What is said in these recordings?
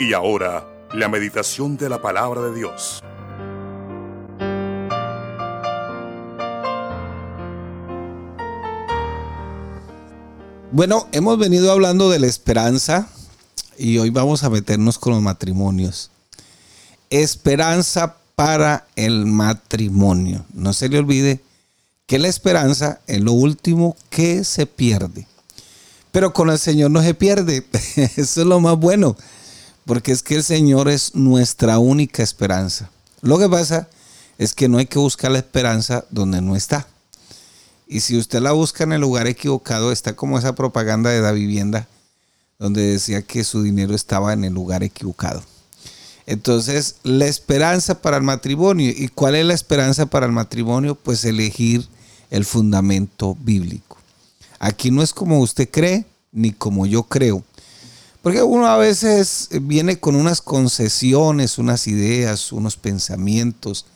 Y ahora, la meditación de la palabra de Dios. Bueno, hemos venido hablando de la esperanza y hoy vamos a meternos con los matrimonios. Esperanza para el matrimonio. No se le olvide que la esperanza es lo último que se pierde. Pero con el Señor no se pierde. Eso es lo más bueno porque es que el Señor es nuestra única esperanza. Lo que pasa es que no hay que buscar la esperanza donde no está. Y si usted la busca en el lugar equivocado, está como esa propaganda de la vivienda, donde decía que su dinero estaba en el lugar equivocado. Entonces, la esperanza para el matrimonio. ¿Y cuál es la esperanza para el matrimonio? Pues elegir el fundamento bíblico. Aquí no es como usted cree, ni como yo creo. Porque uno a veces viene con unas concesiones, unas ideas, unos pensamientos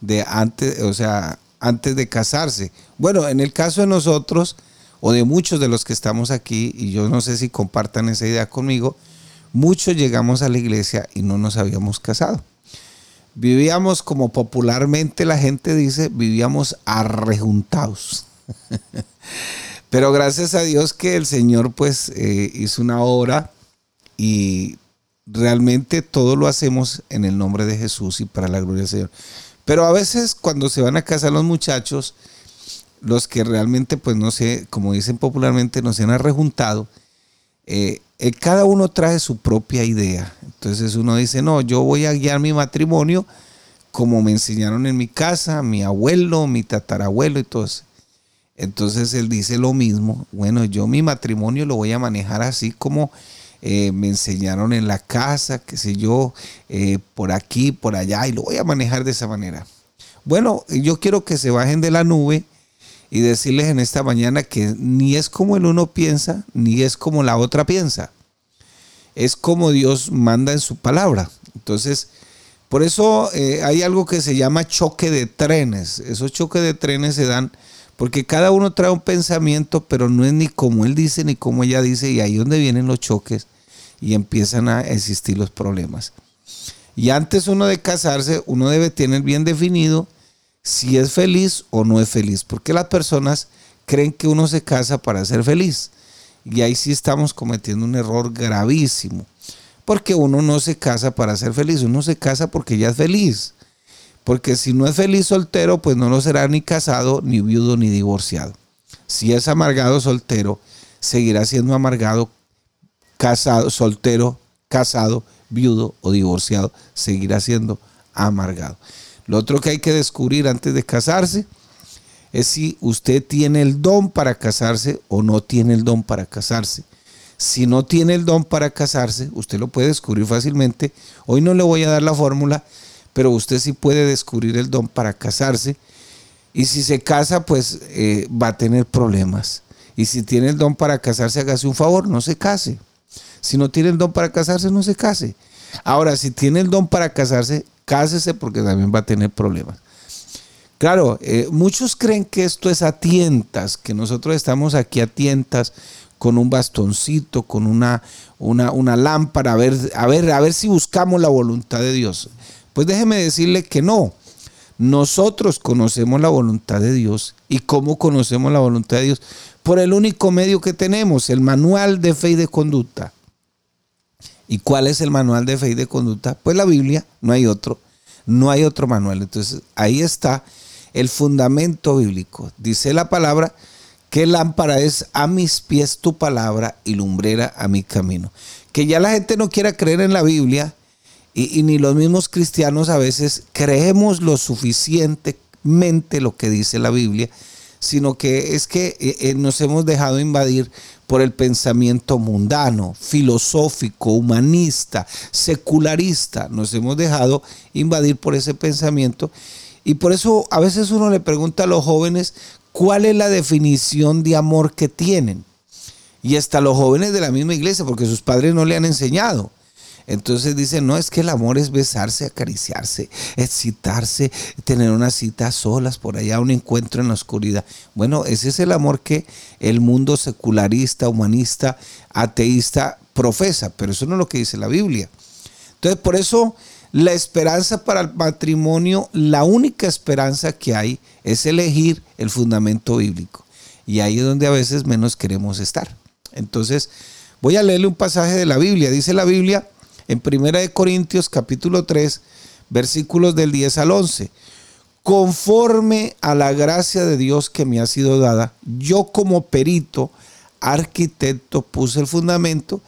de antes, o sea, antes de casarse. Bueno, en el caso de nosotros, o de muchos de los que estamos aquí, y yo no sé si compartan esa idea conmigo, muchos llegamos a la iglesia y no nos habíamos casado. Vivíamos como popularmente la gente dice, vivíamos arrejuntados. Pero gracias a Dios que el Señor pues eh, hizo una obra y realmente todo lo hacemos en el nombre de Jesús y para la gloria del Señor. Pero a veces cuando se van a casar los muchachos, los que realmente, pues no sé, como dicen popularmente, no se han rejuntado, eh, eh, cada uno trae su propia idea. Entonces uno dice, no, yo voy a guiar mi matrimonio como me enseñaron en mi casa, mi abuelo, mi tatarabuelo y todo eso. Entonces él dice lo mismo, bueno, yo mi matrimonio lo voy a manejar así como eh, me enseñaron en la casa, qué sé yo, eh, por aquí, por allá, y lo voy a manejar de esa manera. Bueno, yo quiero que se bajen de la nube y decirles en esta mañana que ni es como el uno piensa, ni es como la otra piensa. Es como Dios manda en su palabra. Entonces, por eso eh, hay algo que se llama choque de trenes. Esos choques de trenes se dan porque cada uno trae un pensamiento, pero no es ni como él dice ni como ella dice, y ahí es donde vienen los choques y empiezan a existir los problemas. Y antes uno de casarse, uno debe tener bien definido si es feliz o no es feliz, porque las personas creen que uno se casa para ser feliz. Y ahí sí estamos cometiendo un error gravísimo, porque uno no se casa para ser feliz, uno se casa porque ya es feliz. Porque si no es feliz soltero, pues no lo será ni casado, ni viudo, ni divorciado. Si es amargado soltero, seguirá siendo amargado, casado, soltero, casado, viudo o divorciado, seguirá siendo amargado. Lo otro que hay que descubrir antes de casarse es si usted tiene el don para casarse o no tiene el don para casarse. Si no tiene el don para casarse, usted lo puede descubrir fácilmente. Hoy no le voy a dar la fórmula, pero usted sí puede descubrir el don para casarse. Y si se casa, pues eh, va a tener problemas. Y si tiene el don para casarse, hágase un favor, no se case. Si no tiene el don para casarse, no se case. Ahora, si tiene el don para casarse, cásese porque también va a tener problemas. Claro, eh, muchos creen que esto es a tientas, que nosotros estamos aquí a tientas con un bastoncito, con una, una, una lámpara, a ver, a, ver, a ver si buscamos la voluntad de Dios. Pues déjeme decirle que no. Nosotros conocemos la voluntad de Dios. ¿Y cómo conocemos la voluntad de Dios? Por el único medio que tenemos, el manual de fe y de conducta. ¿Y cuál es el manual de fe y de conducta? Pues la Biblia, no hay otro. No hay otro manual. Entonces ahí está el fundamento bíblico. Dice la palabra que lámpara es a mis pies tu palabra y lumbrera a mi camino. Que ya la gente no quiera creer en la Biblia y, ni los mismos cristianos a veces creemos lo suficientemente lo que dice la Biblia, sino que es que eh, eh, nos hemos dejado invadir por el pensamiento mundano, filosófico, humanista, secularista. Nos hemos dejado invadir por ese pensamiento. Y por eso a veces uno le pregunta a los jóvenes cuál es la definición de amor que tienen. Y hasta los jóvenes de la misma iglesia, porque sus padres no le han enseñado. Entonces dice, no, es que el amor es besarse, acariciarse, excitarse, tener una cita solas por allá, un encuentro en la oscuridad. Bueno, ese es el amor que el mundo secularista, humanista, ateísta profesa, pero eso no es lo que dice la Biblia. Entonces, por eso la esperanza para el matrimonio, la única esperanza que hay es elegir el fundamento bíblico. Y ahí es donde a veces menos queremos estar. Entonces, voy a leerle un pasaje de la Biblia. Dice la Biblia en 1 Corintios capítulo 3, versículos del 10 al 11. Conforme a la gracia de Dios que me ha sido dada, yo como perito, arquitecto, puse el fundamento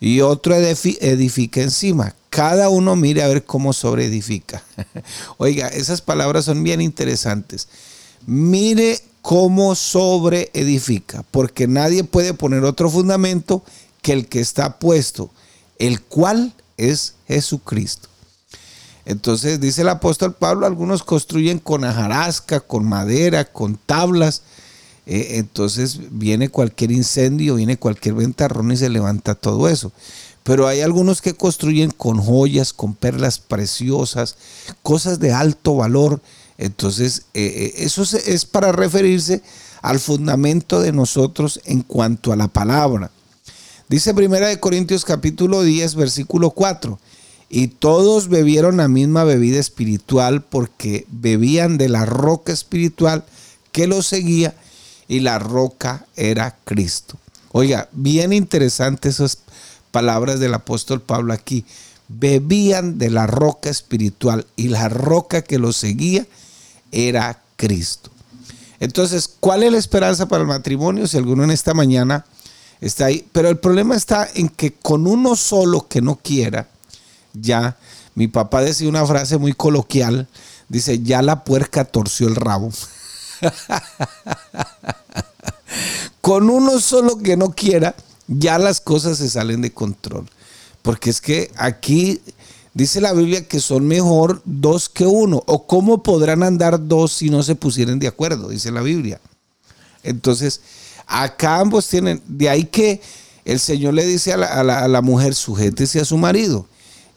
y otro edifica encima. Cada uno mire a ver cómo sobreedifica. Oiga, esas palabras son bien interesantes. Mire cómo sobreedifica, porque nadie puede poner otro fundamento que el que está puesto, el cual es Jesucristo. Entonces dice el apóstol Pablo, algunos construyen con ajarasca, con madera, con tablas. Eh, entonces viene cualquier incendio, viene cualquier ventarrón y se levanta todo eso. Pero hay algunos que construyen con joyas, con perlas preciosas, cosas de alto valor. Entonces eh, eh, eso es para referirse al fundamento de nosotros en cuanto a la palabra. Dice Primera de Corintios capítulo 10, versículo 4. Y todos bebieron la misma bebida espiritual porque bebían de la roca espiritual que los seguía y la roca era Cristo. Oiga, bien interesantes esas palabras del apóstol Pablo aquí. Bebían de la roca espiritual y la roca que los seguía era Cristo. Entonces, ¿cuál es la esperanza para el matrimonio? Si alguno en esta mañana está ahí. Pero el problema está en que con uno solo que no quiera, ya, mi papá decía una frase muy coloquial, dice, ya la puerca torció el rabo. con uno solo que no quiera, ya las cosas se salen de control. Porque es que aquí dice la Biblia que son mejor dos que uno. ¿O cómo podrán andar dos si no se pusieran de acuerdo? Dice la Biblia. Entonces, Acá ambos tienen, de ahí que el Señor le dice a la, mujer, sujétese a su marido.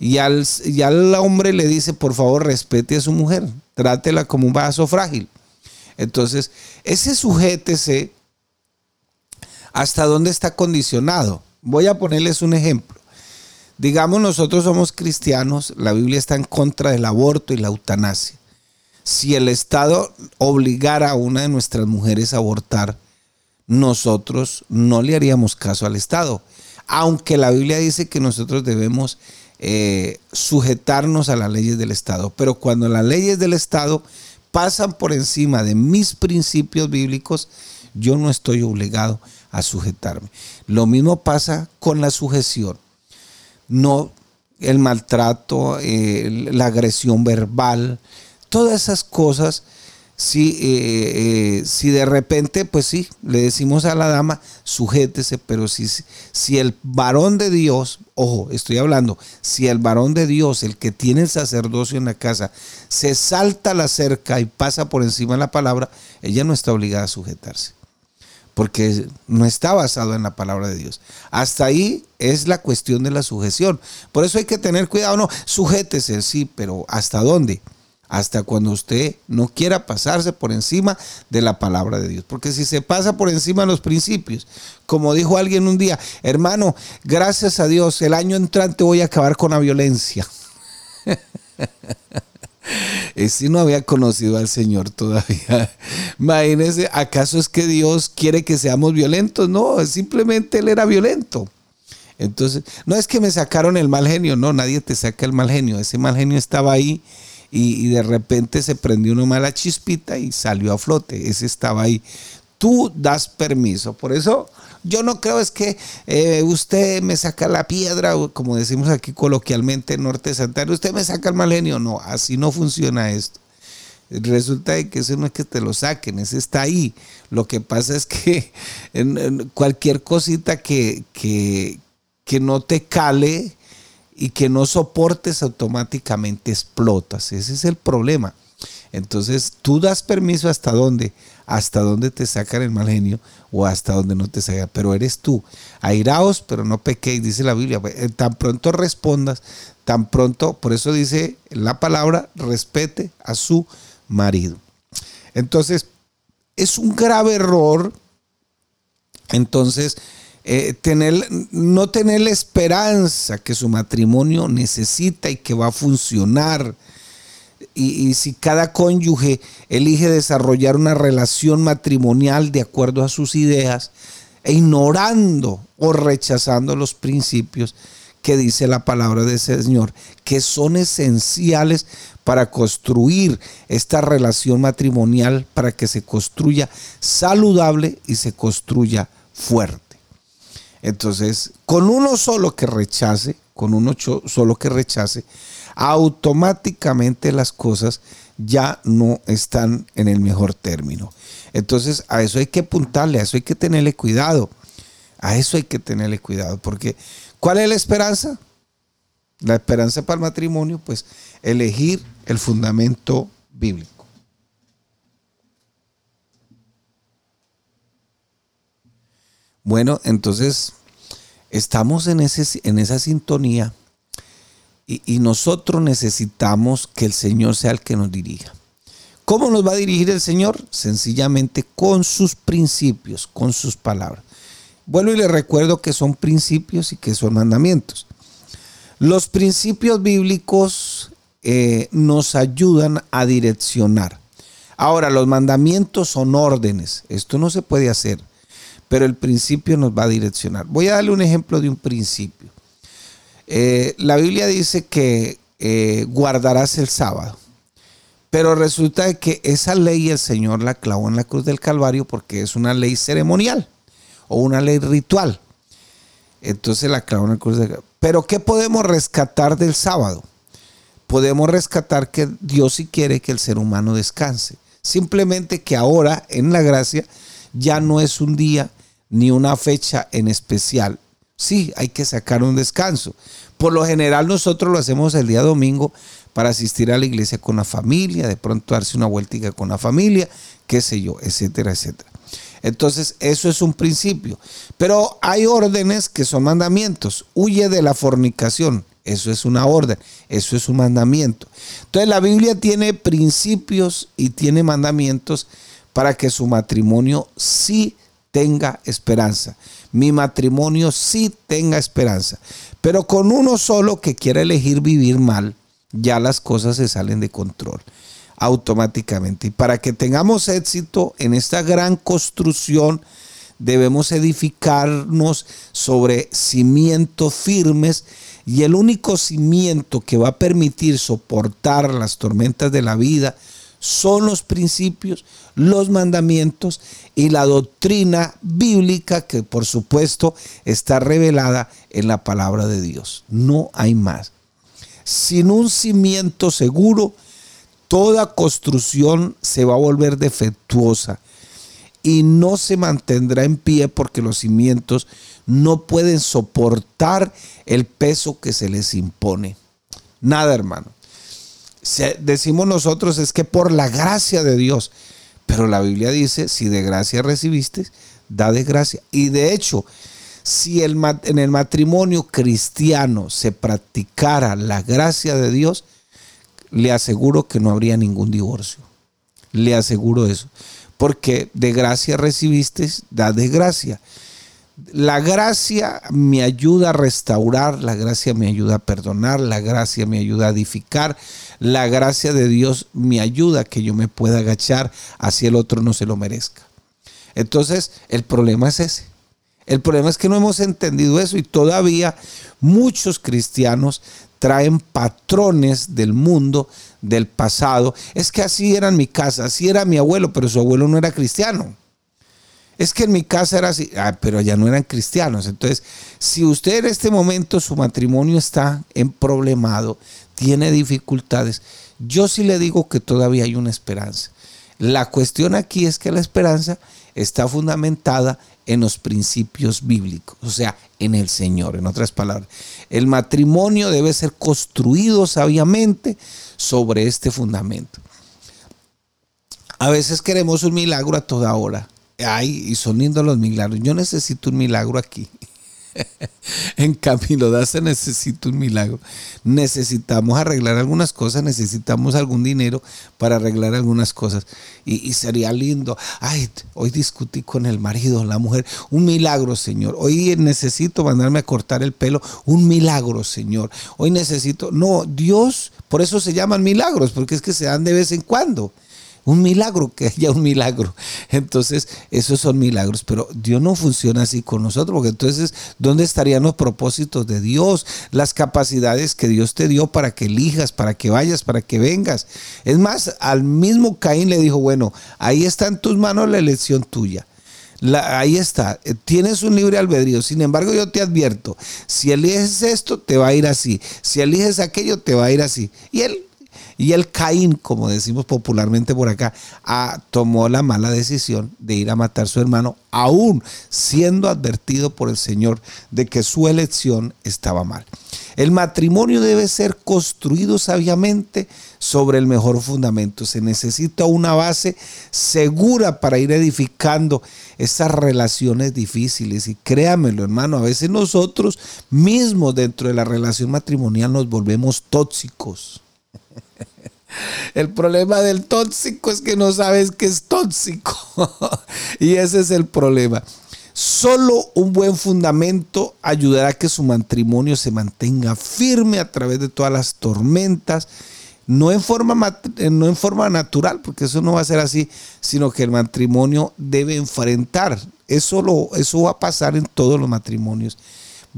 Y al, y al, hombre le dice, por favor, respete a su mujer, trátela como un vaso frágil. Entonces, ese sujétese, ¿hasta dónde está condicionado? Voy a ponerles un ejemplo. Digamos, nosotros somos cristianos, la Biblia está en contra del aborto y la eutanasia. Si el Estado obligara a una de nuestras mujeres a abortar, nosotros no le haríamos caso al Estado. Aunque la Biblia dice que nosotros debemos eh, sujetarnos a las leyes del Estado. Pero cuando las leyes del Estado pasan por encima de mis principios bíblicos, yo no estoy obligado a sujetarme. Lo mismo pasa con la sujeción. No el maltrato, eh, la agresión verbal, todas esas cosas si, eh, eh, si de repente, pues sí, le decimos a la dama, sujétese, pero si, si el varón de Dios, ojo, estoy hablando, si el varón de Dios, el que tiene el sacerdocio en la casa, se salta la cerca y pasa por encima de la palabra, ella no está obligada a sujetarse, porque no está basado en la palabra de Dios. Hasta ahí es la cuestión de la sujeción. Por eso hay que tener cuidado, no, sujétese, sí, pero ¿hasta dónde? Hasta cuando usted no quiera pasarse por encima de la palabra de Dios. Porque si se pasa por encima de los principios, como dijo alguien un día, hermano, gracias a Dios, el año entrante voy a acabar con la violencia. si no había conocido al Señor todavía. Imagínese, ¿acaso es que Dios quiere que seamos violentos? No, simplemente Él era violento. Entonces, no es que me sacaron el mal genio, no, nadie te saca el mal genio. Ese mal genio estaba ahí y, de repente se prendió una mala chispita y salió a flote. Ese estaba ahí. Tú das permiso. Por eso yo no creo es que eh, usted me saca la piedra, como decimos aquí coloquialmente en Norte Santander, usted me saca el mal genio. No, así no funciona esto. Resulta que eso no es que te lo saquen, ese está ahí. Lo que pasa es que cualquier cosita que, que, que no te cale, y que no soportes automáticamente explotas. Ese es el problema. Entonces tú das permiso hasta dónde, hasta dónde te sacan el mal genio o hasta dónde no te sacan, pero eres tú. Airaos, pero no pequéis, dice la Biblia. Eh, tan pronto respondas, tan pronto, por eso dice la palabra, respete a su marido. Entonces, es un grave error, entonces, eh, tener, no tener la esperanza que su matrimonio necesita y que va a funcionar. Y, y, si cada cónyuge elige desarrollar una relación matrimonial de acuerdo a sus ideas, e ignorando o rechazando los principios que dice la palabra del Señor, que son esenciales para construir esta relación matrimonial, para que se construya saludable y se construya fuerte. Entonces, con uno solo que rechace, con uno solo que rechace, automáticamente las cosas ya no están en el mejor término. Entonces, a eso hay que apuntarle, a eso hay que tenerle cuidado. A eso hay que tenerle cuidado, porque ¿cuál es la esperanza? La esperanza para el matrimonio, pues elegir el fundamento bíblico. Bueno, entonces estamos en, esa sintonía y, nosotros necesitamos que el Señor sea el que nos dirija. ¿Cómo nos va a dirigir el Señor? Sencillamente con sus principios, con sus palabras. Vuelvo y le recuerdo que son principios y que son mandamientos. Los principios bíblicos eh, nos ayudan a direccionar. Ahora, los mandamientos son órdenes. Esto no se puede hacer, pero el principio nos va a direccionar. Voy a darle un ejemplo de un principio. Eh, la Biblia dice que eh, guardarás el sábado. Pero resulta que esa ley el Señor la clavó en la cruz del Calvario porque es una ley ceremonial o una ley ritual. Entonces la clavó en la cruz del Calvario. Pero ¿qué podemos rescatar del sábado? Podemos rescatar que Dios sí quiere que el ser humano descanse. Simplemente que ahora en la gracia ya no es un día ni una fecha en especial. Sí, hay que sacar un descanso. Por lo general nosotros lo hacemos el día domingo para asistir a la iglesia con la familia, de pronto darse una vueltica con la familia, qué sé yo, etcétera, etcétera. Entonces, eso es un principio. Pero hay órdenes que son mandamientos. Huye de la fornicación. Eso es una orden. Eso es un mandamiento. Entonces, la Biblia tiene principios y tiene mandamientos para que su matrimonio sí tenga esperanza. Mi matrimonio sí tenga esperanza. Pero con uno solo que quiera elegir vivir mal, ya las cosas se salen de control automáticamente. Y para que tengamos éxito en esta gran construcción, debemos edificarnos sobre cimientos firmes y el único cimiento que va a permitir soportar las tormentas de la vida son los principios, los mandamientos y la doctrina bíblica que por supuesto está revelada en la palabra de Dios. No hay más sin un cimiento seguro, toda construcción se va a volver defectuosa y no se mantendrá en pie porque los cimientos no pueden soportar el peso que se les impone. Nada, hermano. Decimos nosotros es que por la gracia de Dios, pero la Biblia dice, si de gracia recibiste, da de gracia. Y de hecho, si el, en el matrimonio cristiano se practicara la gracia de Dios, le aseguro que no habría ningún divorcio. Le aseguro eso. Porque de gracia recibiste, da de gracia. La gracia me ayuda a restaurar, la gracia me ayuda a perdonar, la gracia me ayuda a edificar, la gracia de Dios me ayuda a que yo me pueda agachar hacia el otro no se lo merezca. Entonces, el problema es ese el problema es que no hemos entendido eso y todavía muchos cristianos traen patrones del mundo, del pasado. Es que así era en mi casa, así era mi abuelo, pero su abuelo no era cristiano. Es que en mi casa era así, ah, pero ya no eran cristianos. Entonces, si usted en este momento su matrimonio está en problemado, tiene dificultades, yo sí le digo que todavía hay una esperanza. La cuestión aquí es que la esperanza está fundamentada en los principios bíblicos, o sea, en el Señor, en otras palabras. El matrimonio debe ser construido sabiamente sobre este fundamento. A veces queremos un milagro a toda hora. Ay, y son lindos los milagros. Yo necesito un milagro aquí. en Camilo Daza necesito un milagro. Necesitamos arreglar algunas cosas, necesitamos algún dinero para arreglar algunas cosas. Y, sería lindo. Ay, hoy discutí con el marido, la mujer. Un milagro, Señor. Hoy necesito mandarme a cortar el pelo. Un milagro, Señor. Hoy necesito. No, Dios, por eso se llaman milagros, porque es que se dan de vez en cuando un milagro, que haya un milagro. Entonces, esos son milagros, pero Dios no funciona así con nosotros, porque entonces, ¿dónde estarían los propósitos de Dios? Las capacidades que Dios te dio para que elijas, para que vayas, para que vengas. Es más, al mismo Caín le dijo, bueno, ahí está en tus manos la elección tuya. ahí está, tienes un libre albedrío. Sin embargo, yo te advierto, si eliges esto, te va a ir así. Si eliges aquello, te va a ir así. Y él y el Caín, como decimos popularmente por acá, ah, tomó la mala decisión de ir a matar a su hermano, aún siendo advertido por el Señor de que su elección estaba mal. El matrimonio debe ser construido sabiamente sobre el mejor fundamento. Se necesita una base segura para ir edificando esas relaciones difíciles. Y créamelo, hermano, a veces nosotros mismos dentro de la relación matrimonial nos volvemos tóxicos. El problema del tóxico es que no sabes que es tóxico. y ese es el problema. Solo un buen fundamento ayudará a que su matrimonio se mantenga firme a través de todas las tormentas, no en forma, no en forma natural, porque eso no va a ser así, sino que el matrimonio debe enfrentar. Eso, lo, eso va a pasar en todos los matrimonios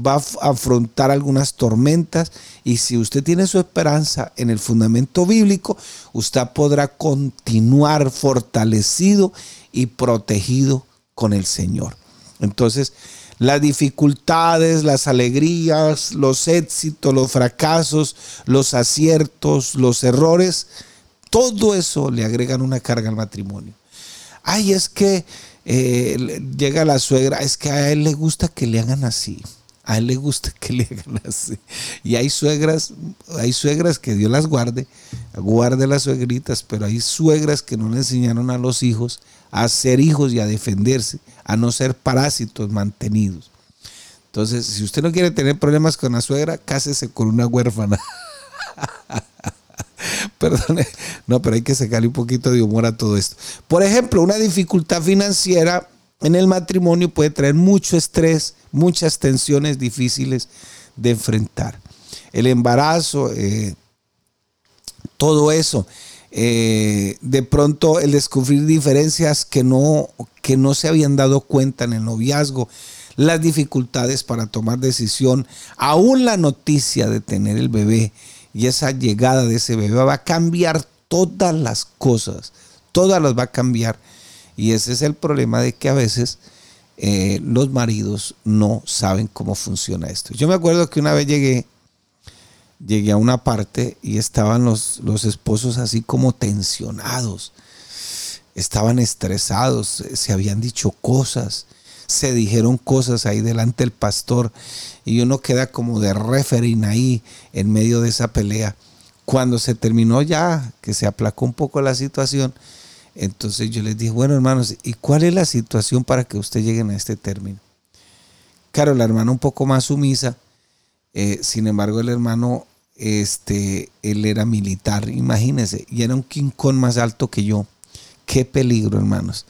va a afrontar algunas tormentas y si usted tiene su esperanza en el fundamento bíblico, usted podrá continuar fortalecido y protegido con el Señor. Entonces, las dificultades, las alegrías, los éxitos, los fracasos, los aciertos, los errores, todo eso le agregan una carga al matrimonio. Ay, es que eh, llega la suegra, es que a él le gusta que le hagan así a él le gusta que le hagan así. Y hay suegras, hay suegras que Dios las guarde, guarde las suegritas, pero hay suegras que no le enseñaron a los hijos a ser hijos y a defenderse, a no ser parásitos mantenidos. Entonces, si usted no quiere tener problemas con la suegra, cásese con una huérfana. Perdone, no, pero hay que sacarle un poquito de humor a todo esto. Por ejemplo, una dificultad financiera en el matrimonio puede traer mucho estrés, muchas tensiones difíciles de enfrentar. El embarazo, eh, todo eso. Eh, de pronto el descubrir diferencias que no, que no se habían dado cuenta en el noviazgo, las dificultades para tomar decisión, aún la noticia de tener el bebé y esa llegada de ese bebé va a cambiar todas las cosas, todas las va a cambiar y ese es el problema de que a veces eh, los maridos no saben cómo funciona esto. Yo me acuerdo que una vez llegué, llegué a una parte y estaban los, los esposos así como tensionados, estaban estresados, se habían dicho cosas, se dijeron cosas ahí delante del pastor y uno queda como de referín ahí en medio de esa pelea. Cuando se terminó ya, que se aplacó un poco la situación, entonces yo les dije, bueno hermanos, ¿y cuál es la situación para que ustedes lleguen a este término? Claro, la hermana un poco más sumisa, eh, sin embargo el hermano, este, él era militar, imagínense, y era un quincón más alto que yo. Qué peligro, hermanos.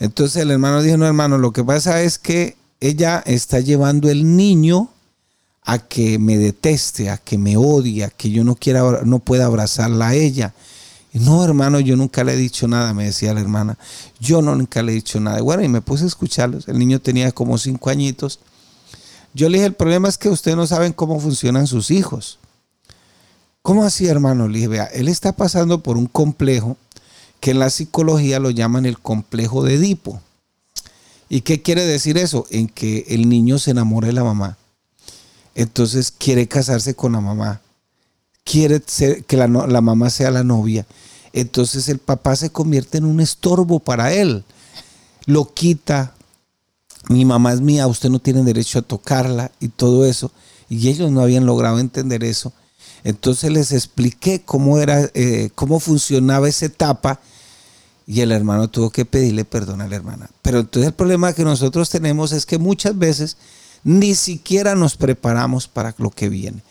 Entonces el hermano dijo, no hermano, lo que pasa es que ella está llevando el niño a que me deteste, a que me odie, a que yo no quiera, no pueda abrazarla a ella. No, hermano, yo nunca le he dicho nada, me decía la hermana. Yo no, nunca le he dicho nada. Bueno, y me puse a escucharlos. El niño tenía como cinco añitos. Yo le dije, el problema es que ustedes no saben cómo funcionan sus hijos. ¿Cómo así, hermano? Le dije, vea, él está pasando por un complejo que en la psicología lo llaman el complejo de Edipo. ¿Y qué quiere decir eso? En que el niño se enamora de la mamá. Entonces quiere casarse con la mamá quiere que la, mamá sea la novia. Entonces el papá se convierte en un estorbo para él. Lo quita. Mi mamá es mía, usted no tiene derecho a tocarla y todo eso. Y ellos no habían logrado entender eso. Entonces les expliqué cómo era, eh, cómo funcionaba esa etapa. Y el hermano tuvo que pedirle perdón a la hermana. Pero entonces el problema que nosotros tenemos es que muchas veces ni siquiera nos preparamos para lo que viene.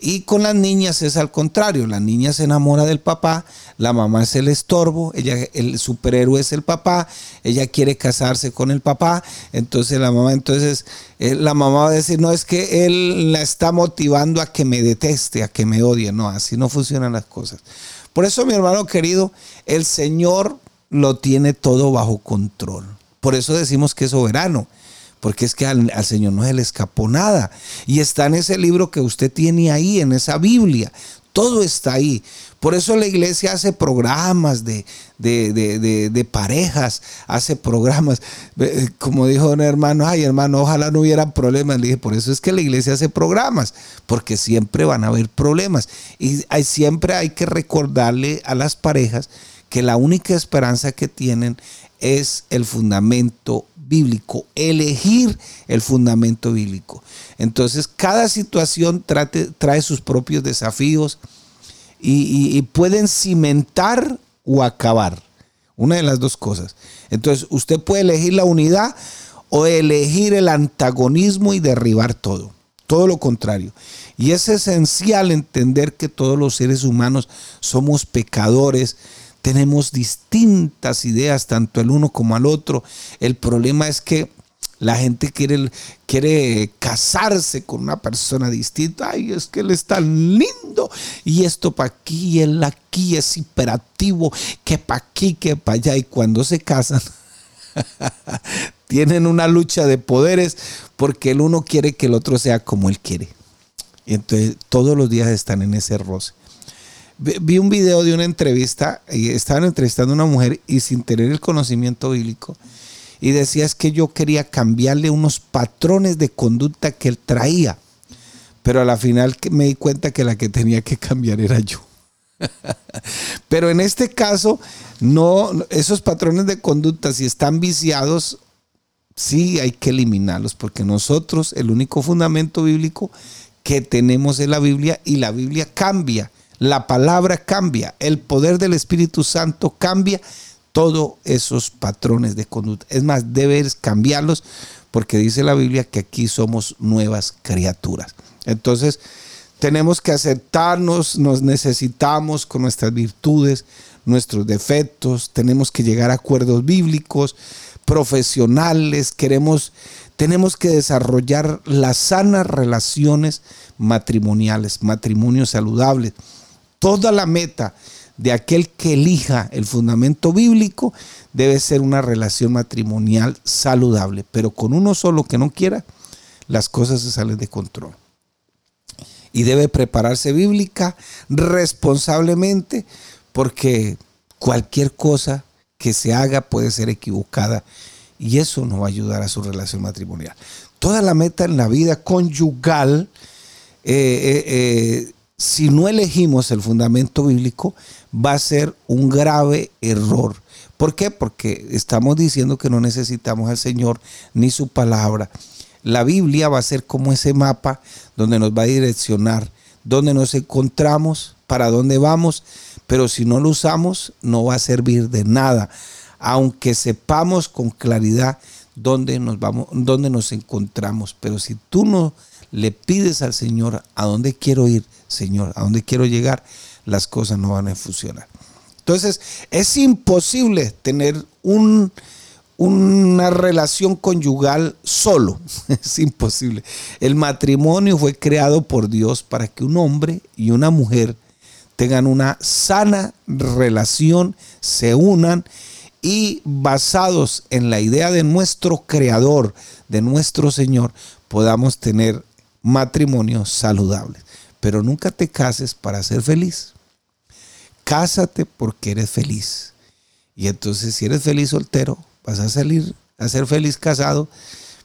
Y con las niñas es al contrario, la niña se enamora del papá, la mamá es el estorbo, ella, el superhéroe es el papá, ella quiere casarse con el papá, entonces la mamá, entonces eh, la mamá va a decir, no, es que él la está motivando a que me deteste, a que me odie, no, así no funcionan las cosas. Por eso, mi hermano querido, el Señor lo tiene todo bajo control. Por eso decimos que es soberano porque es que al, Señor no se le escapó nada. Y está en ese libro que usted tiene ahí, en esa Biblia. Todo está ahí. Por eso la iglesia hace programas de, de, parejas, hace programas. Como dijo un hermano, ay hermano, ojalá no hubiera problemas. Le dije, por eso es que la iglesia hace programas, porque siempre van a haber problemas. Y hay, siempre hay que recordarle a las parejas que la única esperanza que tienen es el fundamento bíblico, elegir el fundamento bíblico. Entonces, cada situación trae sus propios desafíos y, pueden cimentar o acabar. Una de las dos cosas. Entonces, usted puede elegir la unidad o elegir el antagonismo y derribar todo. Todo lo contrario. Y es esencial entender que todos los seres humanos somos pecadores, tenemos distintas ideas, tanto el uno como al otro. El problema es que la gente quiere, quiere casarse con una persona distinta. Ay, es que él es tan lindo. Y esto para aquí, él aquí es hiperactivo, que para aquí, que para allá. Y cuando se casan, tienen una lucha de poderes porque el uno quiere que el otro sea como él quiere. Y entonces todos los días están en ese roce. Vi un video de una entrevista y estaban entrevistando a una mujer y sin tener el conocimiento bíblico y decía es que yo quería cambiarle unos patrones de conducta que él traía, pero a la final me di cuenta que la que tenía que cambiar era yo. pero en este caso, no, esos patrones de conducta, si están viciados, sí hay que eliminarlos, porque nosotros, el único fundamento bíblico que tenemos en la Biblia y la Biblia cambia la palabra cambia, el poder del Espíritu Santo cambia todos esos patrones de conducta. Es más, debes cambiarlos porque dice la Biblia que aquí somos nuevas criaturas. Entonces, tenemos que aceptarnos, nos necesitamos con nuestras virtudes, nuestros defectos, tenemos que llegar a acuerdos bíblicos, profesionales, queremos, tenemos que desarrollar las sanas relaciones matrimoniales, matrimonios saludables toda la meta de aquel que elija el fundamento bíblico debe ser una relación matrimonial saludable, pero con uno solo que no quiera, las cosas se salen de control. Y debe prepararse bíblica responsablemente porque cualquier cosa que se haga puede ser equivocada y eso no va a ayudar a su relación matrimonial. Toda la meta en la vida conyugal eh, eh, eh, si no elegimos el fundamento bíblico, va a ser un grave error. ¿Por qué? Porque estamos diciendo que no necesitamos al Señor ni su palabra. La Biblia va a ser como ese mapa donde nos va a direccionar, donde nos encontramos, para dónde vamos, pero si no lo usamos no va a servir de nada, aunque sepamos con claridad dónde nos vamos, dónde nos encontramos, pero si tú no le pides al Señor a dónde quiero ir, Señor, a dónde quiero llegar, las cosas no van a funcionar. Entonces, es imposible tener un, una relación conyugal solo. Es imposible. El matrimonio fue creado por Dios para que un hombre y una mujer tengan una sana relación, se unan y basados en la idea de nuestro creador, de nuestro Señor, podamos tener matrimonio saludable. Pero nunca te cases para ser feliz. Cásate porque eres feliz. Y entonces si eres feliz soltero, vas a salir a ser feliz casado.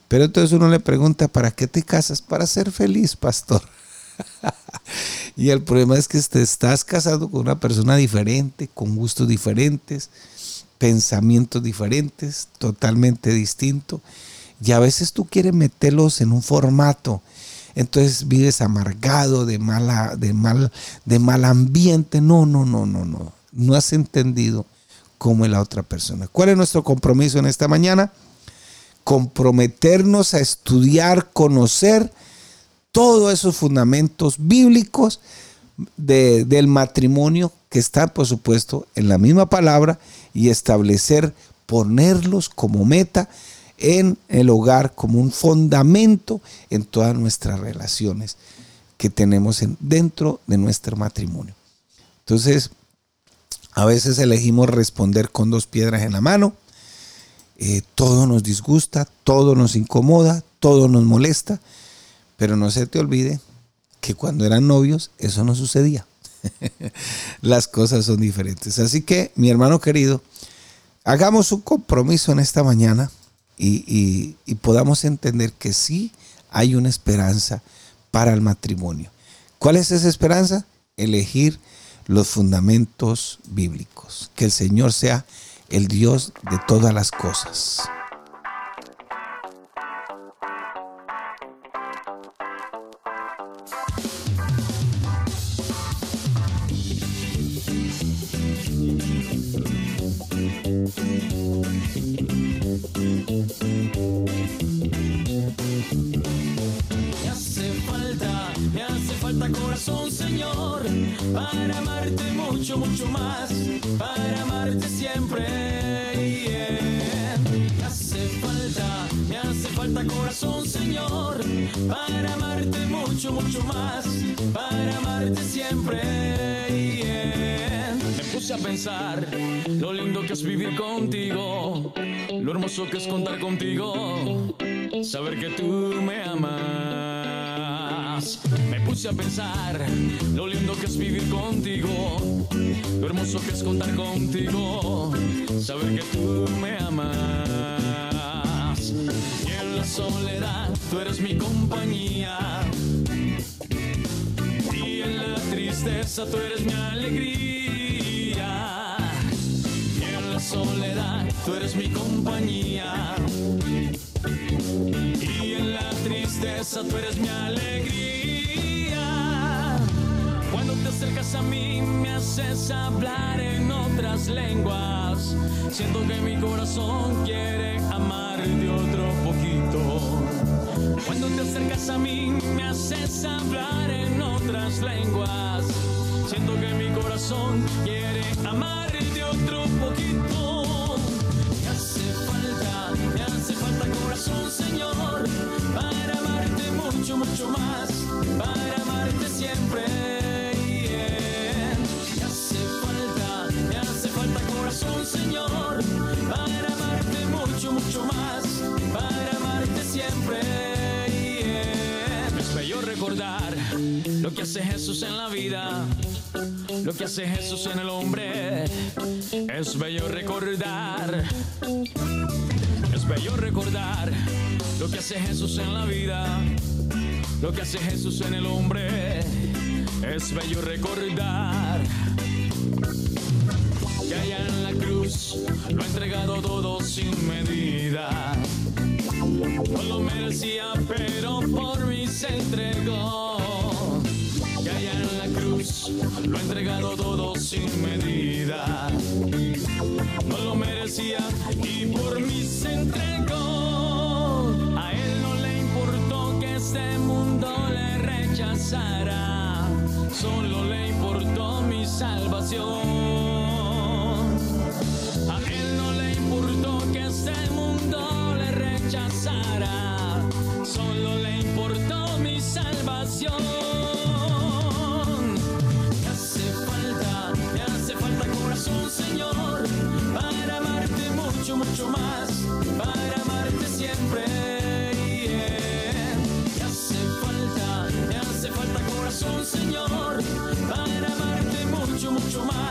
Pero entonces uno le pregunta, ¿para qué te casas? Para ser feliz, pastor. y el problema es que te estás casando con una persona diferente, con gustos diferentes, pensamientos diferentes, totalmente distintos. Y a veces tú quieres meterlos en un formato entonces vives amargado, de, mala, de, mal, de mal ambiente. No, no, no, no, no. No has entendido cómo es la otra persona. ¿Cuál es nuestro compromiso en esta mañana? comprometernos a estudiar, conocer todos esos fundamentos bíblicos del matrimonio que están, por supuesto, en la misma palabra y establecer, ponerlos como meta en el hogar, como un fundamento en todas nuestras relaciones que tenemos dentro de nuestro matrimonio. Entonces, a veces elegimos responder con dos piedras en la mano. Eh, todo nos disgusta, todo nos incomoda, todo nos molesta, pero no se te olvide que cuando eran novios eso no sucedía. Las cosas son diferentes. Así que, mi hermano querido, hagamos un compromiso en esta mañana y, y podamos entender que sí hay una esperanza para el matrimonio. ¿Cuál es esa esperanza? Elegir los fundamentos bíblicos. Que el Señor sea el Dios de todas las cosas. Para amarte mucho, mucho más, para amarte siempre. Me hace falta, me hace falta corazón, Señor, para amarte mucho, mucho más, para amarte siempre. Me puse a pensar lo lindo que es vivir contigo, lo hermoso que es contar contigo, saber que tú me amas. Me puse a pensar lo lindo que es vivir contigo, lo hermoso que es contar contigo, saber que tú me amas. Y en la soledad tú eres mi compañía. Y en la tristeza tú eres mi alegría. Y en la soledad tú eres mi compañía. Tú eres mi alegría te acercas a mí me haces hablar en otras lenguas. Siento que mi corazón quiere amar de otro poquito. Cuando te acercas a mí me haces hablar en otras lenguas. Siento que mi corazón quiere amar de otro poquito. Señor, para amarte mucho, mucho más, para amarte siempre. Es bello recordar lo que hace Jesús en la vida, lo que hace Jesús en el hombre. Es bello recordar, es bello recordar lo que hace Jesús en la vida, lo que hace Jesús en el hombre. Es bello recordar que allá en la cruz lo ha entregado todo sin medida. No lo merecía, pero por mí se entregó. Que allá en la cruz lo ha entregado todo sin medida. No lo merecía y por mí se entregó. A él no le importó que este mundo le rechazara. Solo le importó mi salvación. Me hace falta, me hace falta corazón, Señor, para amarte mucho, mucho más, para amarte siempre. Me hace falta, me hace falta corazón, Señor, para amarte mucho, mucho más.